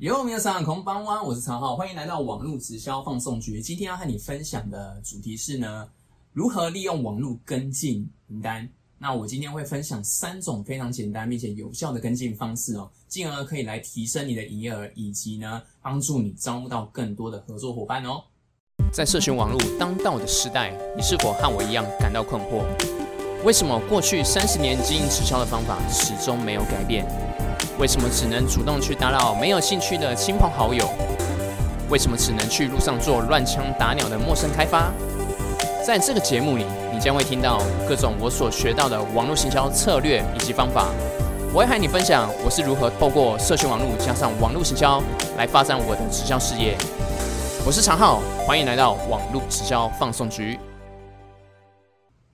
有没有上空帮湾？我是常浩，欢迎来到网络直销放送局。今天要和你分享的主题是呢，如何利用网络跟进名单。那我今天会分享三种非常简单并且有效的跟进方式哦，进而可以来提升你的营业额，以及呢帮助你招募到更多的合作伙伴哦。在社群网络当道的时代，你是否和我一样感到困惑？为什么过去三十年经营直销的方法始终没有改变？为什么只能主动去打扰没有兴趣的亲朋好友？为什么只能去路上做乱枪打鸟的陌生开发？在这个节目里，你将会听到各种我所学到的网络行销策略以及方法。我会和你分享我是如何透过社群网络加上网络行销来发展我的直销事业。我是常浩，欢迎来到网络直销放送局。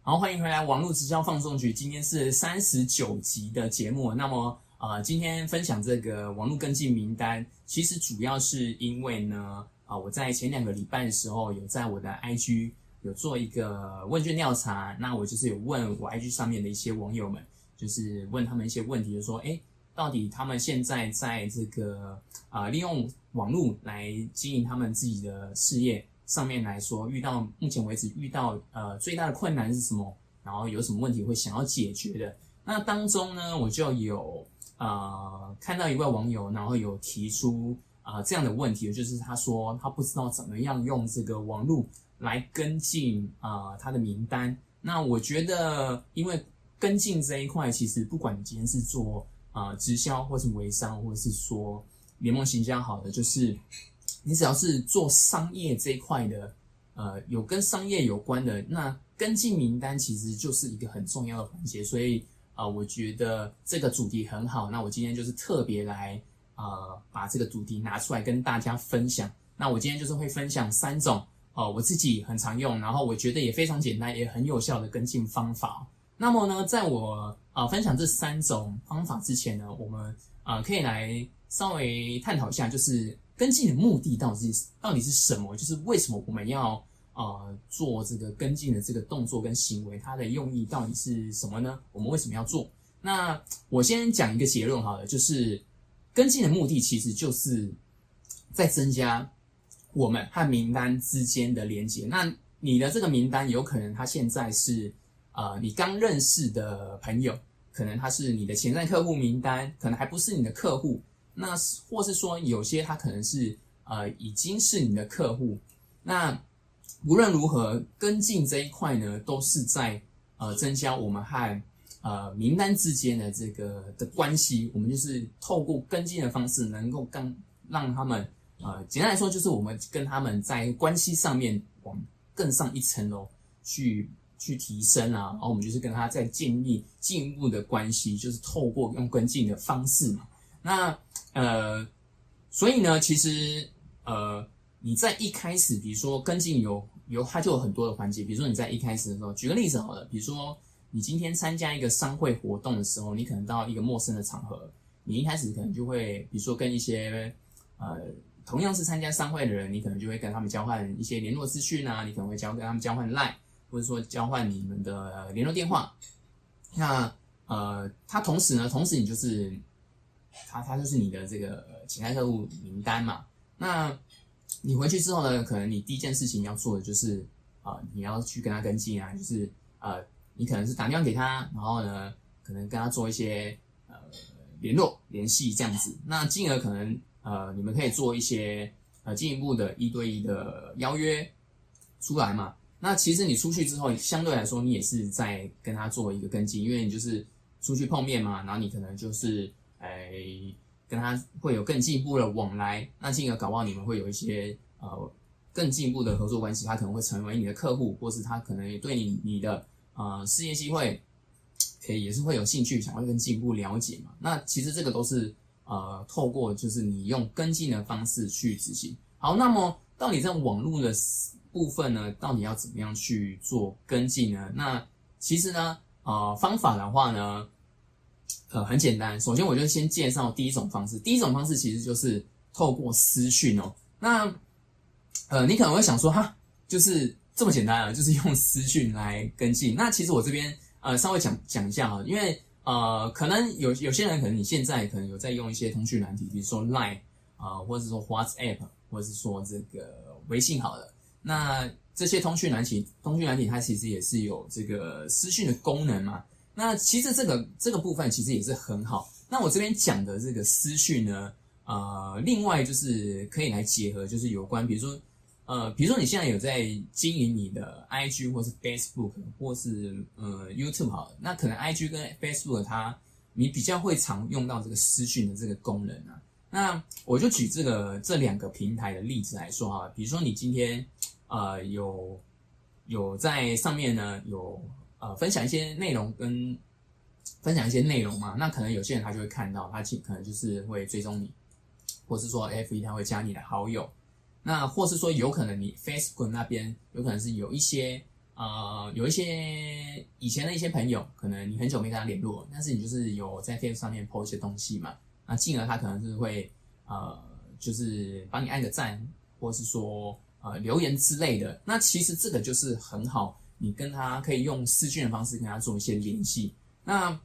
好，欢迎回来网络直销放送局。今天是三十九集的节目。那么，呃，今天分享这个网络跟进名单，其实主要是因为呢，啊，我在前两个礼拜的时候，有在我的 IG 有做一个问卷调查。那我就是有问我 IG 上面的一些网友们，就是问他们一些问题，就说，哎，到底他们现在在这个啊，利用网络来经营他们自己的事业。上面来说，遇到目前为止遇到呃最大的困难是什么？然后有什么问题会想要解决的？那当中呢，我就有呃看到一位网友，然后有提出啊这样的问题，就是他说他不知道怎么样用这个网络来跟进啊他的名单。那我觉得，因为跟进这一块，其实不管你今天是做啊直销，或是微商，或者是说联盟行销，好的就是。你只要是做商业这一块的，呃，有跟商业有关的，那跟进名单其实就是一个很重要的环节。所以啊，我觉得这个主题很好。那我今天就是特别来呃，把这个主题拿出来跟大家分享。那我今天就是会分享三种哦，我自己很常用，然后我觉得也非常简单，也很有效的跟进方法。那么呢，在我啊分享这三种方法之前呢，我们啊可以来稍微探讨一下，就是。跟进的目的到底是到底是什么？就是为什么我们要呃做这个跟进的这个动作跟行为？它的用意到底是什么呢？我们为什么要做？那我先讲一个结论好了，就是跟进的目的其实就是在增加我们和名单之间的连接。那你的这个名单有可能他现在是呃你刚认识的朋友，可能他是你的潜在客户名单，可能还不是你的客户。那或是说有些他可能是呃已经是你的客户，那无论如何跟进这一块呢，都是在呃增加我们和呃名单之间的这个的关系。我们就是透过跟进的方式，能够更让他们呃简单来说，就是我们跟他们在关系上面往更上一层楼去去提升啊。然后我们就是跟他在建立进一步的关系，就是透过用跟进的方式嘛。那呃，所以呢，其实呃，你在一开始，比如说跟进有有，它就有很多的环节。比如说你在一开始的时候，举个例子好了，比如说你今天参加一个商会活动的时候，你可能到一个陌生的场合，你一开始可能就会，比如说跟一些呃同样是参加商会的人，你可能就会跟他们交换一些联络资讯啊，你可能会交跟他们交换 line，或者说交换你们的联络电话。那呃，他同时呢，同时你就是。他他就是你的这个潜在客户名单嘛？那你回去之后呢？可能你第一件事情要做的就是啊，你要去跟他跟进啊，就是呃，你可能是打电话给他，然后呢，可能跟他做一些呃联络联系这样子。那进而可能呃，你们可以做一些呃进一步的一对一的邀约出来嘛？那其实你出去之后，相对来说你也是在跟他做一个跟进，因为你就是出去碰面嘛，然后你可能就是。哎，跟他会有更进一步的往来，那进而搞不好你们会有一些呃更进一步的合作关系，他可能会成为你的客户，或是他可能也对你你的呃事业机会，可以也是会有兴趣，想要更进一步了解嘛。那其实这个都是呃透过就是你用跟进的方式去执行。好，那么到底在网络的部分呢，到底要怎么样去做跟进呢？那其实呢，呃方法的话呢。呃，很简单。首先，我就先介绍第一种方式。第一种方式其实就是透过私讯哦。那呃，你可能会想说，哈，就是这么简单啊，就是用私讯来跟进。那其实我这边呃，稍微讲讲一下哈，因为呃，可能有有些人可能你现在可能有在用一些通讯软体，比如说 Line 啊，或者说 WhatsApp，或者是说这个微信好了。那这些通讯软体，通讯软体它其实也是有这个私讯的功能嘛。那其实这个这个部分其实也是很好。那我这边讲的这个私讯呢，呃，另外就是可以来结合，就是有关比如说。呃，比如说你现在有在经营你的 IG 或是 Facebook 或是呃 YouTube 好了，那可能 IG 跟 Facebook 它你比较会常用到这个私讯的这个功能啊。那我就举这个这两个平台的例子来说哈，比如说你今天呃有有在上面呢有呃分享一些内容跟分享一些内容嘛，那可能有些人他就会看到，他可能就是会追踪你，或是说 F 一他会加你的好友。那或是说，有可能你 Facebook 那边有可能是有一些呃，有一些以前的一些朋友，可能你很久没跟他联络，但是你就是有在 Facebook 上面 po 一些东西嘛，那进而他可能是会呃，就是帮你按个赞，或是说呃留言之类的。那其实这个就是很好，你跟他可以用私讯的方式跟他做一些联系。那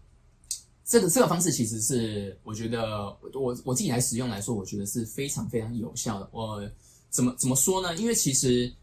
这个这个方式其实是我觉得我我自己来使用来说，我觉得是非常非常有效的。我怎么怎么说呢？因为其实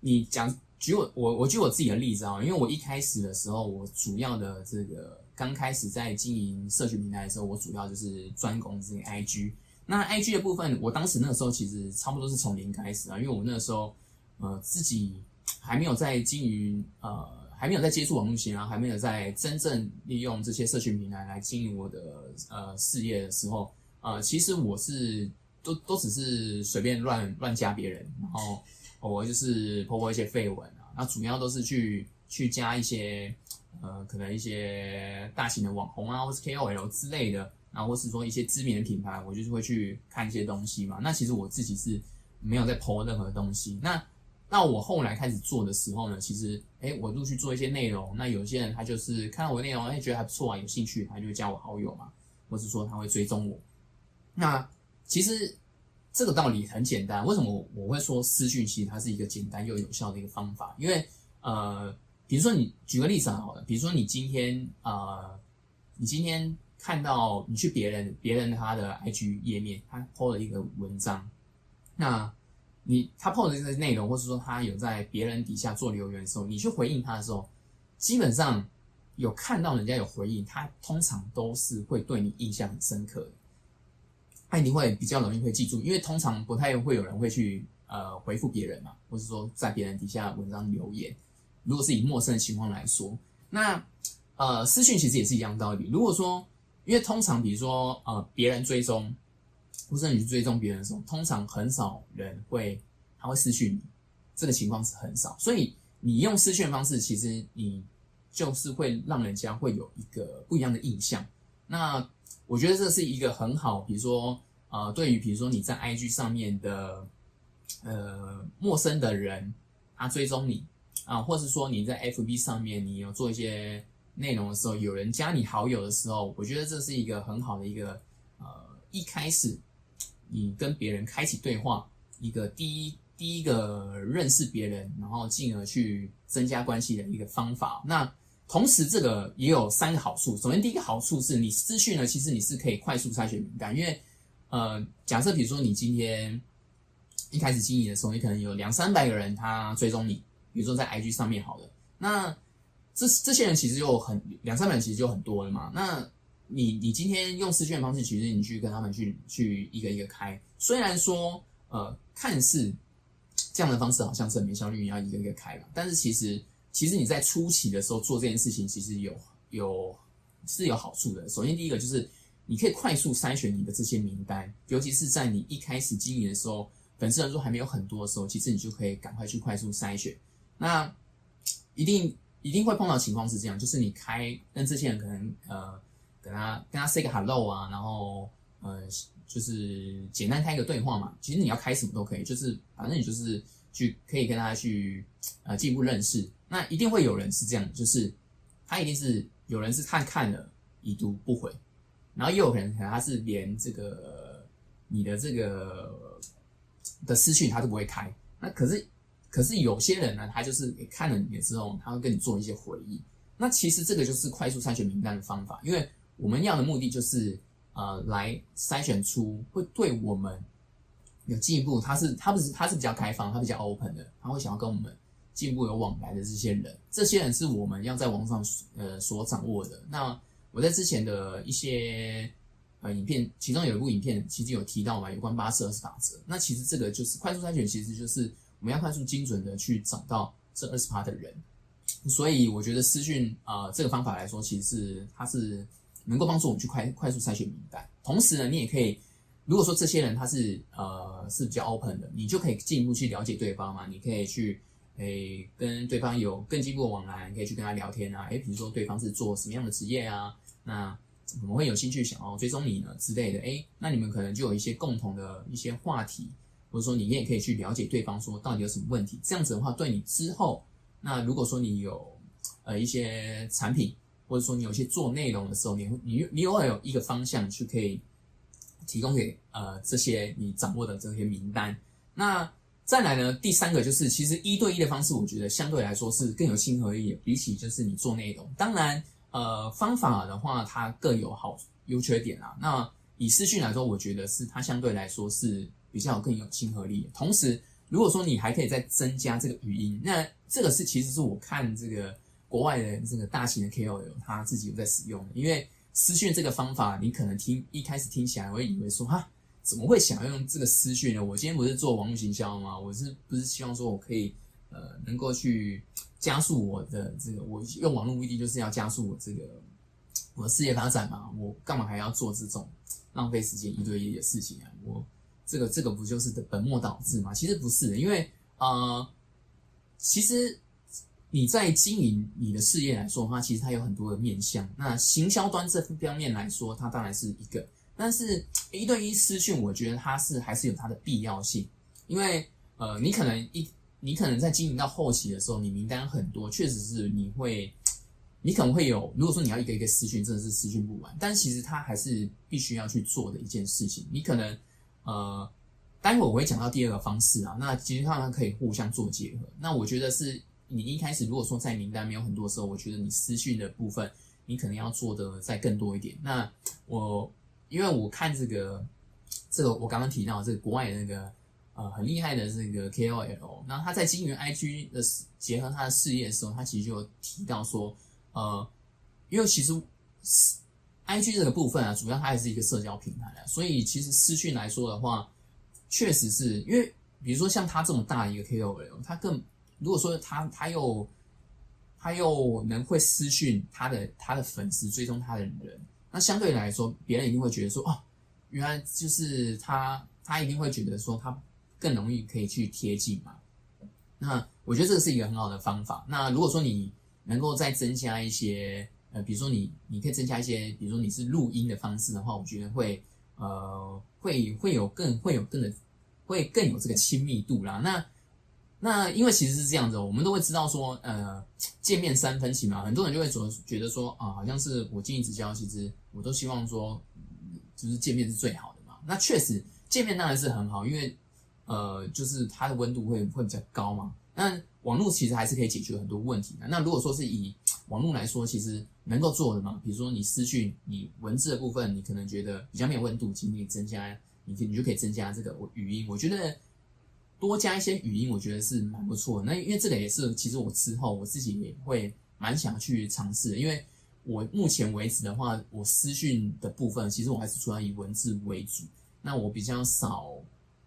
你讲举我我我举我自己的例子啊，因为我一开始的时候，我主要的这个刚开始在经营社群平台的时候，我主要就是专攻这个 IG。那 IG 的部分，我当时那个时候其实差不多是从零开始啊，因为我那时候呃自己还没有在经营呃还没有在接触网络型啊，还没有在真正利用这些社群平台来经营我的呃事业的时候，呃，其实我是。都都只是随便乱乱加别人，然后偶尔就是泼泼一些绯闻啊，那主要都是去去加一些呃可能一些大型的网红啊，或是 KOL 之类的，然后或是说一些知名的品牌，我就是会去看一些东西嘛。那其实我自己是没有在泼任何东西。那那我后来开始做的时候呢，其实哎，我陆续做一些内容，那有些人他就是看到我的内容，哎，觉得还不错啊，有兴趣，他就会加我好友嘛，或是说他会追踪我，那。其实这个道理很简单，为什么我会说私讯其实它是一个简单又有效的一个方法？因为呃，比如说你举个例子好了，比如说你今天呃，你今天看到你去别人别人他的 IG 页面，他 PO 了一个文章，那你他 PO 的这个内容，或是说他有在别人底下做留言的时候，你去回应他的时候，基本上有看到人家有回应，他通常都是会对你印象很深刻的。他一定会比较容易会记住，因为通常不太会有人会去呃回复别人嘛，或是说在别人底下文章留言。如果是以陌生的情况来说，那呃私讯其实也是一样道理。如果说因为通常比如说呃别人追踪，或是你去追踪别人的时候，通常很少人会他会失去你，这个情况是很少。所以你用私讯方式，其实你就是会让人家会有一个不一样的印象。那我觉得这是一个很好，比如说，呃，对于比如说你在 IG 上面的，呃，陌生的人，他追踪你啊，或是说你在 FB 上面你有做一些内容的时候，有人加你好友的时候，我觉得这是一个很好的一个，呃，一开始你跟别人开启对话，一个第一第一个认识别人，然后进而去增加关系的一个方法。那同时，这个也有三个好处。首先，第一个好处是你资讯呢，其实你是可以快速筛选名单。因为，呃，假设比如说你今天一开始经营的时候，你可能有两三百个人他追踪你，比如说在 IG 上面好了，那这这些人其实就很两三百人其实就很多了嘛。那你你今天用私讯的方式，其实你去跟他们去去一个一个开，虽然说呃看似这样的方式好像是很没效率，你要一个一个开了，但是其实。其实你在初期的时候做这件事情，其实有有是有好处的。首先，第一个就是你可以快速筛选你的这些名单，尤其是在你一开始经营的时候，粉丝人数还没有很多的时候，其实你就可以赶快去快速筛选。那一定一定会碰到情况是这样，就是你开跟这些人可能呃跟他跟他 say 个 hello 啊，然后呃就是简单开一个对话嘛。其实你要开什么都可以，就是反正你就是去可以跟他去呃进一步认识。那一定会有人是这样，就是他一定是有人是看看了已读不回，然后也有可能可能他是连这个你的这个的私讯他都不会开。那可是可是有些人呢，他就是看了你之后，他会跟你做一些回忆。那其实这个就是快速筛选名单的方法，因为我们要的目的就是呃来筛选出会对我们有进一步，他是他不是他是比较开放，他比较 open 的，他会想要跟我们进一步有往来的这些人，这些人是我们要在网上呃所掌握的。那我在之前的一些呃影片，其中有一部影片其实有提到嘛，有关八十二十法则。那其实这个就是快速筛选，其实就是我们要快速精准的去找到这二十趴的人。所以我觉得私讯啊这个方法来说，其实是它是能够帮助我们去快快速筛选名单。同时呢，你也可以，如果说这些人他是呃是比较 open 的，你就可以进一步去了解对方嘛。你可以去诶跟对方有更进一步的往来，你可以去跟他聊天啊。诶，比如说对方是做什么样的职业啊？那怎么会有兴趣想要追踪你呢之类的？诶，那你们可能就有一些共同的一些话题，或者说你也可以去了解对方说到底有什么问题。这样子的话，对你之后。那如果说你有呃一些产品，或者说你有些做内容的时候，你你你偶尔有一个方向去可以提供给呃这些你掌握的这些名单。那再来呢，第三个就是其实一对一的方式，我觉得相对来说是更有亲和力，比起就是你做内容。当然，呃，方法的话它各有好优缺点啊。那以私讯来说，我觉得是它相对来说是比较更有亲和力。同时，如果说你还可以再增加这个语音，那这个是其实是我看这个国外的这个大型的 KOL 他自己有在使用，因为私讯这个方法，你可能听一开始听起来会以为说哈，怎么会想要用这个私讯呢？我今天不是做网络行销吗？我是不是希望说我可以呃能够去加速我的这个我用网络目的就是要加速我这个我的事业发展嘛？我干嘛还要做这种浪费时间一对一的事情啊？我。这个这个不就是本末倒置吗？其实不是的，因为呃，其实你在经营你的事业来说的话，其实它有很多的面向。那行销端这方面来说，它当然是一个，但是一对一私讯，我觉得它是还是有它的必要性。因为呃，你可能一你可能在经营到后期的时候，你名单很多，确实是你会你可能会有，如果说你要一个一个私讯，真的是私讯不完。但其实它还是必须要去做的一件事情。你可能。呃，待会我会讲到第二个方式啊，那其实他们可以互相做结合。那我觉得是你一开始如果说在名单没有很多的时候，我觉得你私讯的部分你可能要做的再更多一点。那我因为我看这个这个我刚刚提到这个国外的那个呃很厉害的这个 KOL，那他在经营 IG 的结合他的事业的时候，他其实就提到说，呃，因为其实。I G 这个部分啊，主要它还是一个社交平台啊，所以其实私讯来说的话，确实是因为，比如说像他这么大一个 K O L，他更如果说他他又他又能会私讯他的他的粉丝追踪他的人，那相对来说，别人一定会觉得说，哦，原来就是他，他一定会觉得说他更容易可以去贴近嘛。那我觉得这个是一个很好的方法。那如果说你能够再增加一些。呃，比如说你，你可以增加一些，比如说你是录音的方式的话，我觉得会，呃，会会有更会有更的，会更有这个亲密度啦。那那因为其实是这样子，哦我们都会知道说，呃，见面三分情嘛，很多人就会总觉得说，啊，好像是我经营直销，其实我都希望说，就是见面是最好的嘛。那确实见面当然是很好，因为呃，就是它的温度会会比较高嘛。那网络其实还是可以解决很多问题的。那如果说是以网络来说，其实能够做的嘛，比如说你私讯、你文字的部分，你可能觉得比较没有温度，请你增加，你你就可以增加这个语音。我觉得多加一些语音，我觉得是蛮不错。那因为这个也是，其实我之后我自己也会蛮想去尝试。因为我目前为止的话，我私讯的部分，其实我还是主要以文字为主。那我比较少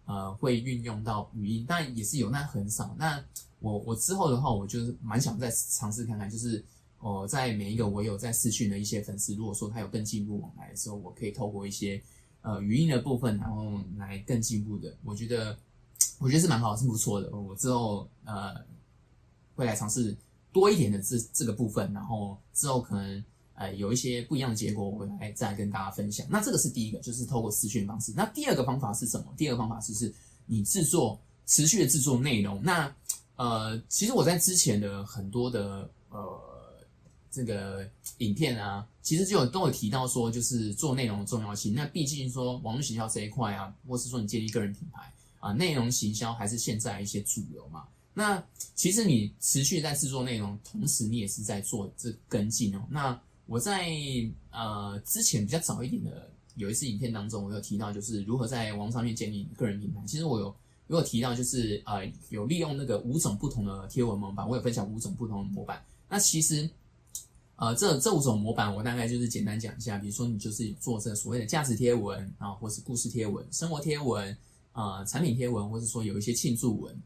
呃会运用到语音，但也是有，但很少。那我我之后的话，我就是蛮想再尝试看看，就是。哦，在每一个我有在私讯的一些粉丝，如果说他有更进一步往来的时候，我可以透过一些呃语音的部分，然后来更进一步的。我觉得我觉得是蛮好，是不错的。我之后呃会来尝试多一点的这这个部分，然后之后可能呃有一些不一样的结果，我会来再跟大家分享。那这个是第一个，就是透过私讯方式。那第二个方法是什么？第二个方法是是你制作持续的制作内容。那呃，其实我在之前的很多的呃。这个影片啊，其实就有都有提到说，就是做内容的重要性。那毕竟说网络行销这一块啊，或是说你建立个人品牌啊，内容行销还是现在一些主流嘛。那其实你持续在制作内容，同时你也是在做这跟进哦。那我在呃之前比较早一点的有一次影片当中，我有提到就是如何在网上面建立个人品牌。其实我有我有提到就是呃有利用那个五种不同的贴文模板，我有分享五种不同的模板。那其实呃这这五种模板我大概就是简单讲一下，比如说你就是做这所谓的价值贴文啊，或是故事贴文、生活贴文啊、产品贴文，或者说有一些庆祝文。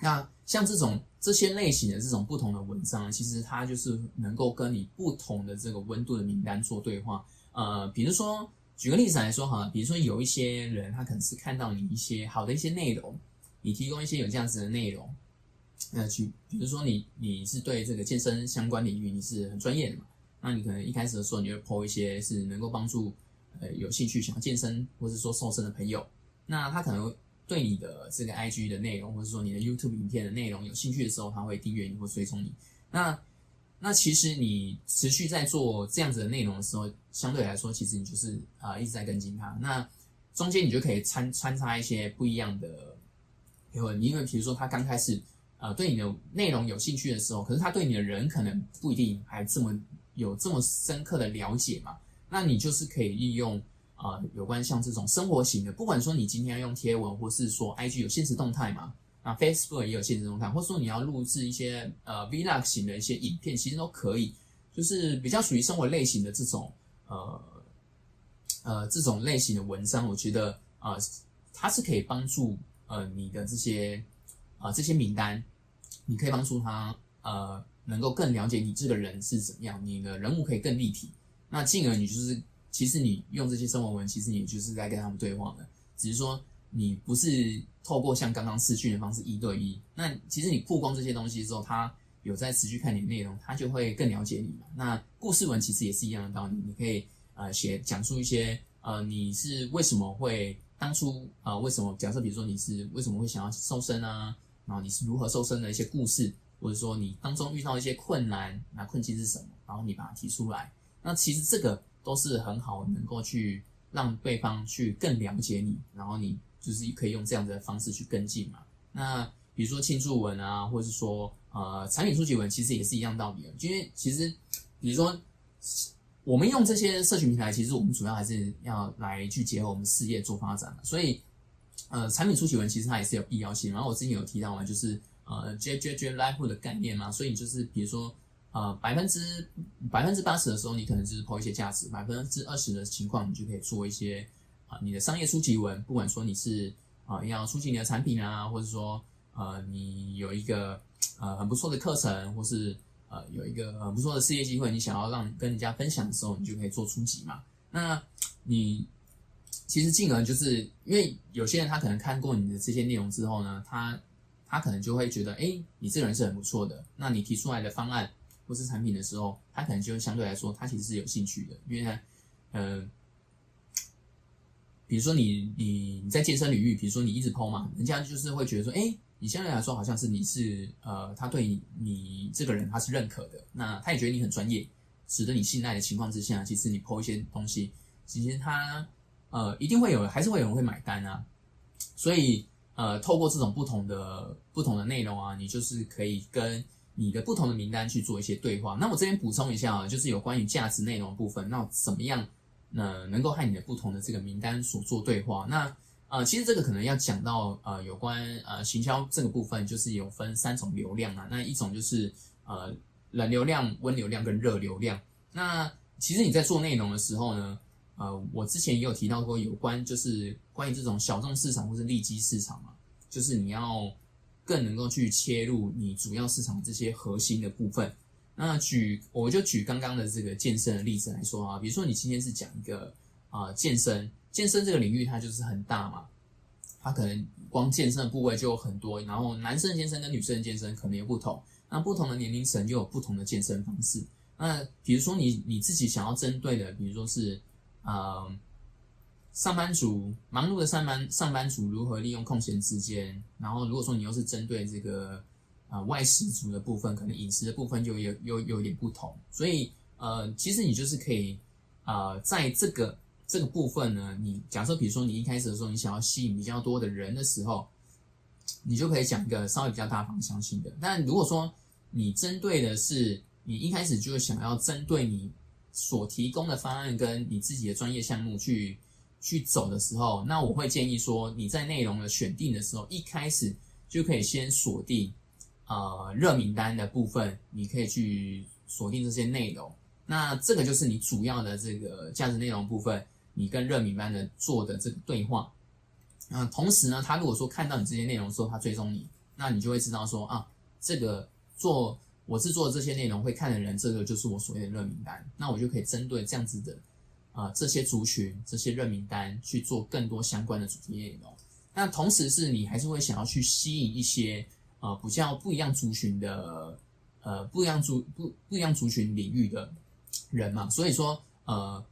那像这种这些类型的这种不同的文章，其实它就是能够跟你不同的这个温度的名单做对话。呃，比如说举个例子来说哈，比如说有一些人他可能是看到你一些好的一些内容，你提供一些有价值的内容，呃，举比如说你你是对这个健身相关领域你是很专业的嘛，那你可能一开始的时候你会 po 一些是能够帮助呃有兴趣想要健身或者说瘦身的朋友，那他可能。对你的这个 IG 的内容，或者说你的 YouTube 影片的内容有兴趣的时候，他会订阅你或追踪你。那那其实你持续在做这样子的内容的时候，相对来说，其实你就是啊一直在跟进他。那中间你就可以穿穿插一些不一样的，因为因为比如说他刚开始呃对你的内容有兴趣的时候，可是他对你的人可能不一定还这么有这么深刻的了解嘛，那你就是可以利用。啊，有关像这种生活型的，不管说你今天要用贴文，或是说 IG 有现实动态嘛，啊 Facebook 也有现实动态，或者说你要录制一些呃 Vlog 型的一些影片，其实都可以，就是比较属于生活类型的这种呃呃这种类型的文章，我觉得啊，它是可以帮助呃你的这些啊这些名单，你可以帮助他呃能够更了解你这个人是怎么样，你的人物可以更立体，那进而你就是。其实你用这些生活文，其实你就是在跟他们对话的，只是说你不是透过像刚刚视讯的方式一对一。那其实你曝光这些东西之后，他有在持续看你的内容，他就会更了解你嘛。那故事文其实也是一样的道理，你可以呃写讲述一些呃你是为什么会当初啊为什么假设比如说你是为什么会想要瘦身啊，然后你是如何瘦身的一些故事，或者说你当中遇到一些困难，那困境是什么，然后你把它提出来。那其实这个。都是很好，能够去让对方去更了解你，然后你就是可以用这样的方式去跟进嘛。那比如说庆祝文啊，或者是说呃产品初级文，其实也是一样道理的。因为其实比如说我们用这些社群平台，其实我们主要还是要来去结合我们事业做发展的。所以呃产品初级文其实它也是有必要性。然后我之前有提到嘛，就是呃 J J J Life 的概念嘛，所以就是比如说。呃，百分之百分之八十的时候，你可能就是抛一些价值；百分之二十的情况，你就可以做一些啊，你的商业初级文。不管说你是啊要出级你的产品啊，或者说呃你有一个呃很不错的课程，或是呃有一个很不错的事业机会，你想要让跟人家分享的时候，你就可以做初级嘛。那你其实进而就是因为有些人他可能看过你的这些内容之后呢，他他可能就会觉得，哎，你这个人是很不错的。那你提出来的方案。或是产品的时候，他可能就相对来说，他其实是有兴趣的，因为他，呃，比如说你你你在健身领域，比如说你一直抛嘛，人家就是会觉得说，哎，你相对来说好像是你是呃，他对你你这个人他是认可的，那他也觉得你很专业，值得你信赖的情况之下，其实你抛一些东西，其实他呃一定会有，还是会有人会买单啊，所以呃，透过这种不同的不同的内容啊，你就是可以跟。你的不同的名单去做一些对话。那我这边补充一下啊，就是有关于价值内容部分，那怎么样呃能够和你的不同的这个名单所做对话？那呃其实这个可能要讲到呃有关呃行销这个部分，就是有分三种流量啊。那一种就是呃冷流量、温流量跟热流量。那其实你在做内容的时候呢，呃我之前也有提到过有关就是关于这种小众市场或是利基市场嘛，就是你要。更能够去切入你主要市场这些核心的部分。那举我就举刚刚的这个健身的例子来说啊，比如说你今天是讲一个啊健身，健身这个领域它就是很大嘛，它可能光健身的部位就有很多，然后男生健身跟女生健身可能也不同，那不同的年龄层又有不同的健身方式。那比如说你你自己想要针对的，比如说是啊。上班族忙碌的上班上班族如何利用空闲时间？然后如果说你又是针对这个啊外食族的部分，可能饮食的部分就有有有点不同。所以呃，其实你就是可以啊，在这个这个部分呢，你假设比如说你一开始的时候，你想要吸引比较多的人的时候，你就可以讲一个稍微比较大方向性的。但如果说你针对的是你一开始就想要针对你。所提供的方案跟你自己的专业项目去去走的时候，那我会建议说你在内容的选定的时候，一开始就可以先锁定呃热名单的部分，你可以去锁定这些内容。那这个就是你主要的这个价值内容部分，你跟热名单的做的这个对话。嗯，同时呢，他如果说看到你这些内容的时候，他追踪你，那你就会知道说啊，这个做。我是做这些内容会看的人，这个就是我所谓的热名单。那我就可以针对这样子的，呃，这些族群、这些认名单去做更多相关的主题内容。那同时是你还是会想要去吸引一些呃比较不一样族群的，呃不一样族不不一样族群领域的人嘛。所以说，呃，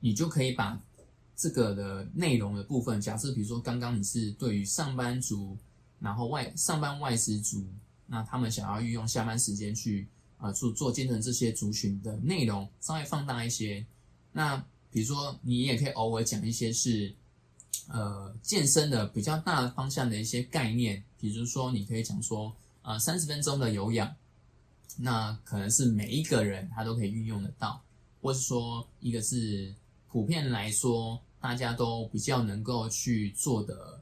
你就可以把这个的内容的部分，假设比如说刚刚你是对于上班族，然后外上班外食族。那他们想要运用下班时间去啊做做兼程这些族群的内容，稍微放大一些。那比如说，你也可以偶尔讲一些是呃健身的比较大方向的一些概念，比如说你可以讲说啊三十分钟的有氧，那可能是每一个人他都可以运用得到，或是说一个是普遍来说大家都比较能够去做的。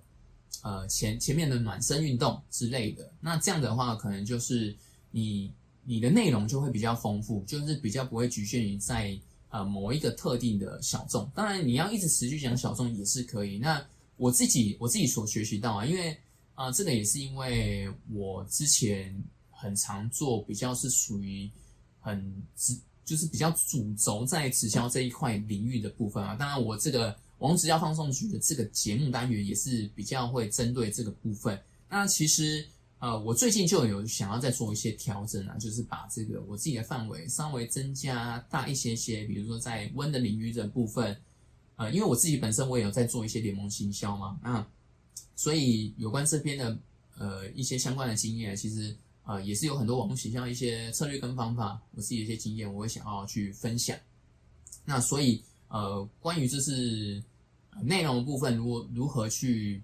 呃，前前面的暖身运动之类的，那这样的话，可能就是你你的内容就会比较丰富，就是比较不会局限于在呃某一个特定的小众。当然，你要一直持续讲小众也是可以。那我自己我自己所学习到啊，因为啊，这个也是因为我之前很常做比较是属于很直，就是比较主轴在直销这一块领域的部分啊。当然，我这个。王直销放送局的这个节目单元也是比较会针对这个部分。那其实呃，我最近就有想要再做一些调整啊，就是把这个我自己的范围稍微增加大一些些。比如说在温的领域的部分，呃，因为我自己本身我也有在做一些联盟行销嘛，那所以有关这边的呃一些相关的经验，其实呃也是有很多网络行销一些策略跟方法，我自己的一些经验，我会想要去分享。那所以。呃，关于这是内容的部分，如如何去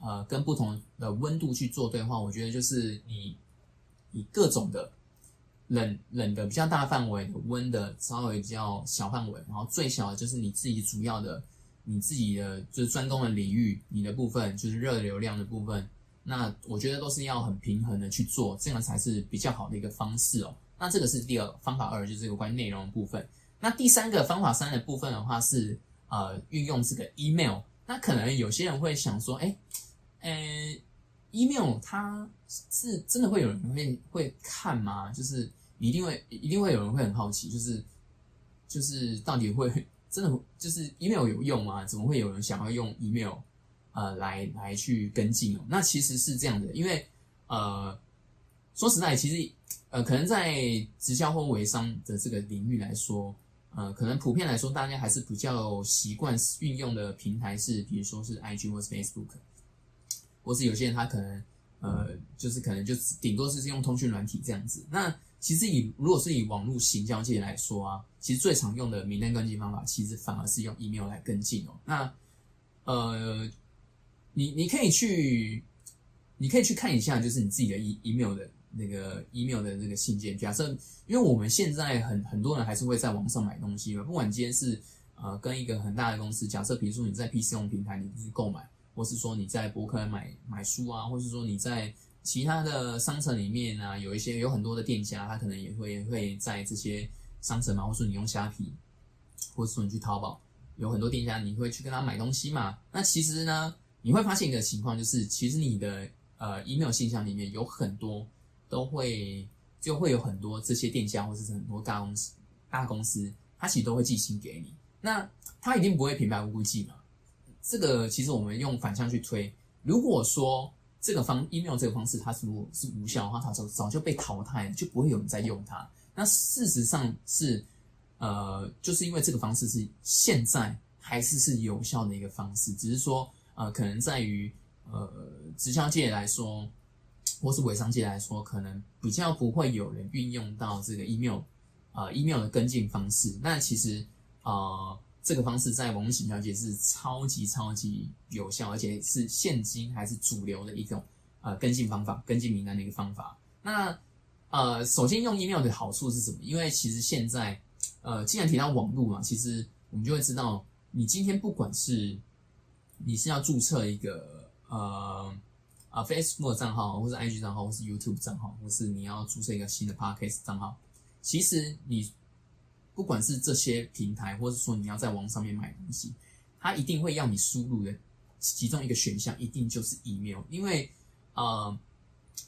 呃跟不同的温度去做对话，我觉得就是你以各种的冷冷的比较大范围，温的稍微比较小范围，然后最小的就是你自己主要的你自己的就是专攻的领域，你的部分就是热流量的部分，那我觉得都是要很平衡的去做，这样才是比较好的一个方式哦。那这个是第二方法二，就是有关于内容部分。那第三个方法三的部分的话是，呃，运用这个 email。那可能有些人会想说，哎，呃，email 它是真的会有人会会看吗？就是一定会一定会有人会很好奇，就是就是到底会真的就是 email 有用吗？怎么会有人想要用 email 呃来来去跟进哦？那其实是这样的，因为呃，说实在，其实呃，可能在直销或微商的这个领域来说。呃，可能普遍来说，大家还是比较习惯运用的平台是，比如说是 IG 或是 Facebook，或是有些人他可能呃，就是可能就顶多是用通讯软体这样子。那其实以如果是以网络行销界来说啊，其实最常用的名单跟进方法，其实反而是用 email 来跟进哦。那呃，你你可以去，你可以去看一下，就是你自己的 e email 的。那个 email 的那个信件，假设因为我们现在很很多人还是会在网上买东西嘛，不管今天是呃跟一个很大的公司，假设比如说你在 PC 用平台你去购买，或是说你在博客买买书啊，或是说你在其他的商城里面啊，有一些有很多的店家，他可能也会会在这些商城嘛，或是你用虾皮，或者说你去淘宝，有很多店家你会去跟他买东西嘛，那其实呢，你会发现一个情况，就是其实你的呃 email 信箱里面有很多。都会就会有很多这些店家或者是很多大公司大公司，他其实都会寄信给你。那他一定不会平白无故寄嘛？这个其实我们用反向去推，如果说这个方 email 这个方式它是如果是无效的话，它早早就被淘汰，就不会有人在用它。那事实上是呃，就是因为这个方式是现在还是是有效的一个方式，只是说呃，可能在于呃直销界来说。或是微商界来说，可能比较不会有人运用到这个 email，呃，email 的跟进方式。那其实，呃，这个方式在网络行销界是超级超级有效，而且是现今还是主流的一种呃跟进方法，跟进名单的一个方法。那呃，首先用 email 的好处是什么？因为其实现在呃，既然提到网络嘛，其实我们就会知道，你今天不管是你是要注册一个呃啊 Facebook 账号，或是 IG 账号，或是 YouTube 账号，或是你要注册一个新的 Podcast 账号，其实你不管是这些平台，或是说你要在网上面买东西，它一定会要你输入的其中一个选项，一定就是 email，因为呃。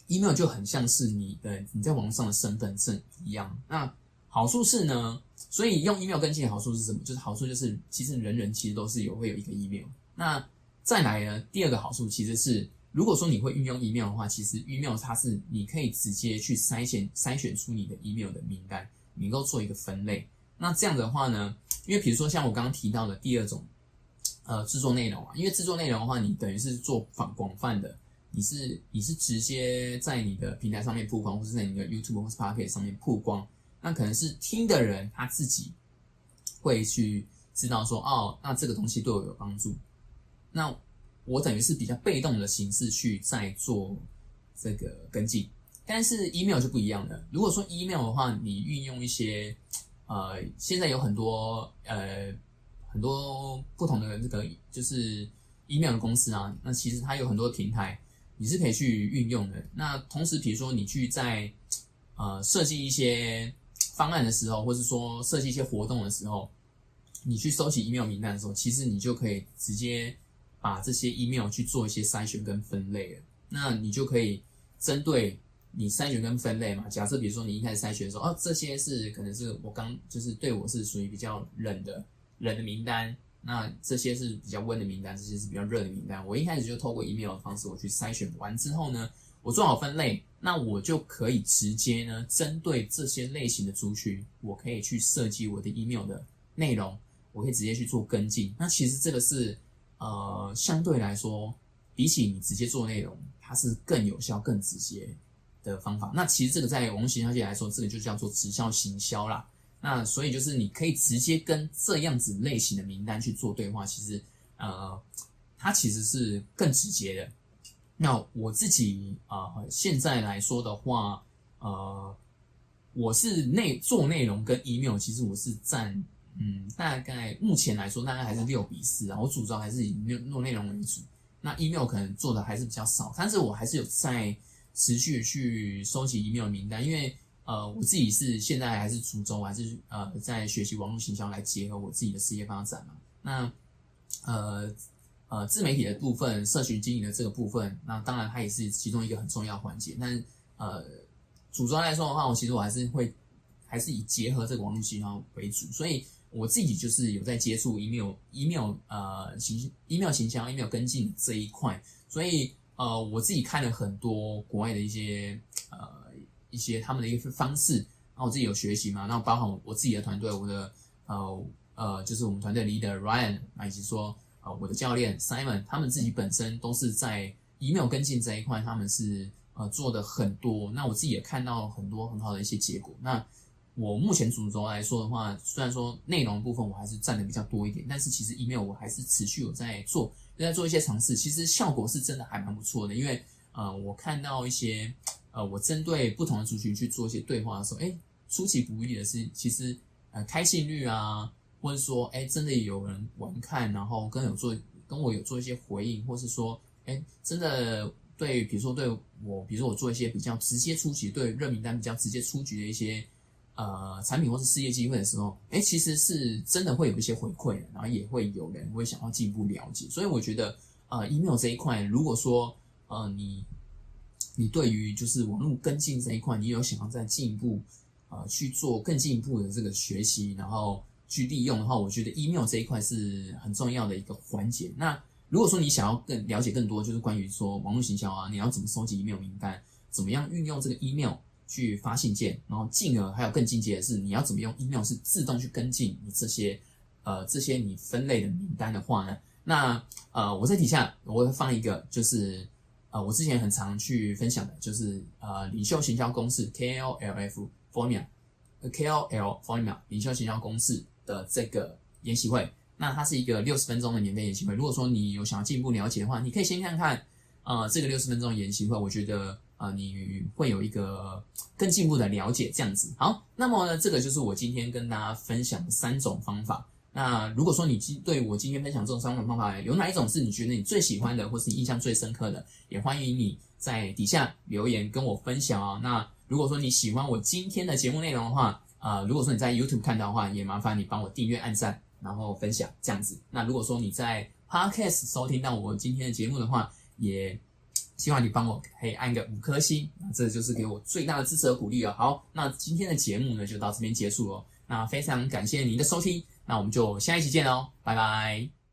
email 就很像是你的你在网上的身份证一样。那好处是呢，所以用 email 跟进的好处是什么？就是好处就是其实人人其实都是有会有一个 email。那再来呢，第二个好处其实是，如果说你会运用 email 的话，其实 email 它是你可以直接去筛选筛选出你的 email 的名单，你能够做一个分类。那这样的话呢，因为比如说像我刚刚提到的第二种，呃，制作内容啊，因为制作内容的话，你等于是做广广泛的。你是你是直接在你的平台上面曝光，或是在你的 YouTube 或是 Pocket 上面曝光，那可能是听的人他自己会去知道说，哦，那这个东西对我有帮助。那我等于是比较被动的形式去在做这个跟进，但是 email 就不一样了。如果说 email 的话，你运用一些呃，现在有很多呃很多不同的这个就是 email 的公司啊，那其实它有很多平台。你是可以去运用的。那同时，比如说你去在呃设计一些方案的时候，或是说设计一些活动的时候，你去收集 email 名单的时候，其实你就可以直接把这些 email 去做一些筛选跟分类了。那你就可以针对你筛选跟分类嘛。假设比如说你一开始筛选的时候，哦，这些是可能是我刚就是对我是属于比较冷的冷的名单。那这些是比较温的名单，这些是比较热的名单。我一开始就透过 email 的方式，我去筛选完之后呢，我做好分类，那我就可以直接呢，针对这些类型的族群，我可以去设计我的 email 的内容，我可以直接去做跟进。那其实这个是呃，相对来说，比起你直接做内容，它是更有效、更直接的方法。那其实这个在网络行销界来说，这个就叫做直销行销啦。那所以就是你可以直接跟这样子类型的名单去做对话，其实呃，它其实是更直接的。那我自己啊，现在来说的话，呃，我是内做内容跟 email，其实我是占嗯，大概目前来说大概还是六比四啊。我主要还是以做内容为主，那 email 可能做的还是比较少，但是我还是有在持续去收集 email 名单，因为。呃，我自己是现在还是主轴，还是呃在学习网络行销来结合我自己的事业发展嘛？那呃呃自媒体的部分，社群经营的这个部分，那当然它也是其中一个很重要环节。但呃组装来说的话，我其实我还是会还是以结合这个网络行销为主，所以我自己就是有在接触 email email 呃行 email 行销 email 跟进这一块，所以呃我自己看了很多国外的一些呃。一些他们的一个方式，然后我自己有学习嘛，然后包含我自己的团队，我的呃呃，就是我们团队 leader Ryan，以及说呃我的教练 Simon，他们自己本身都是在 email 跟进这一块，他们是呃做的很多。那我自己也看到很多很好的一些结果。那我目前主轴来说的话，虽然说内容部分我还是占的比较多一点，但是其实 email 我还是持续有在做，在做一些尝试，其实效果是真的还蛮不错的，因为呃我看到一些。呃，我针对不同的族群去做一些对话的时候，哎，出其不意的是，其实呃开信率啊，或者说哎真的有人玩看，然后跟有做跟我有做一些回应，或是说哎真的对，比如说对我，比如说我做一些比较直接出局，对热名单比较直接出局的一些呃产品或是事业机会的时候，哎，其实是真的会有一些回馈，然后也会有人会想要进一步了解，所以我觉得呃 email 这一块，如果说呃你。你对于就是网络跟进这一块，你有想要再进一步，呃，去做更进一步的这个学习，然后去利用的话，我觉得 email 这一块是很重要的一个环节。那如果说你想要更了解更多，就是关于说网络行销啊，你要怎么收集 email 名单，怎么样运用这个 email 去发信件，然后进而还有更进阶的是，你要怎么用 email 是自动去跟进你这些呃这些你分类的名单的话呢？那呃我在底下我会放一个就是。呃，我之前很常去分享的就是呃领袖行销公式 KOLF Formula，KOL Formula 领袖行销公式的这个研习会，那它是一个六十分钟的免费研习会。如果说你有想要进一步了解的话，你可以先看看呃这个六十分钟的研习会，我觉得呃，你会有一个更进一步的了解，这样子。好，那么呢，这个就是我今天跟大家分享三种方法。那如果说你今对我今天分享这种三种方法，有哪一种是你觉得你最喜欢的，或是你印象最深刻的，也欢迎你在底下留言跟我分享哦。那如果说你喜欢我今天的节目内容的话，呃，如果说你在 YouTube 看到的话，也麻烦你帮我订阅、按赞，然后分享这样子。那如果说你在 Podcast 收听到我今天的节目的话，也希望你帮我可以按个五颗星，那这就是给我最大的支持和鼓励哦。好，那今天的节目呢就到这边结束了。那非常感谢您的收听。那我们就下一期见喽，拜拜。